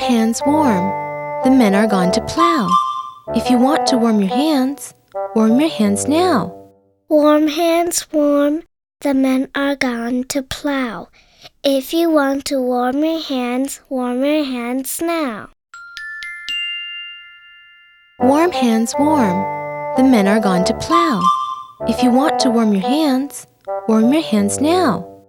hands warm. The men are gone to plow. If you want to warm your hands, warm your hands now. Warm hands, warm. The men are gone to plow. If you want to warm your hands, warm your hands now. Warm hands warm. The men are gone to plow. If you want to warm your hands, warm your hands now.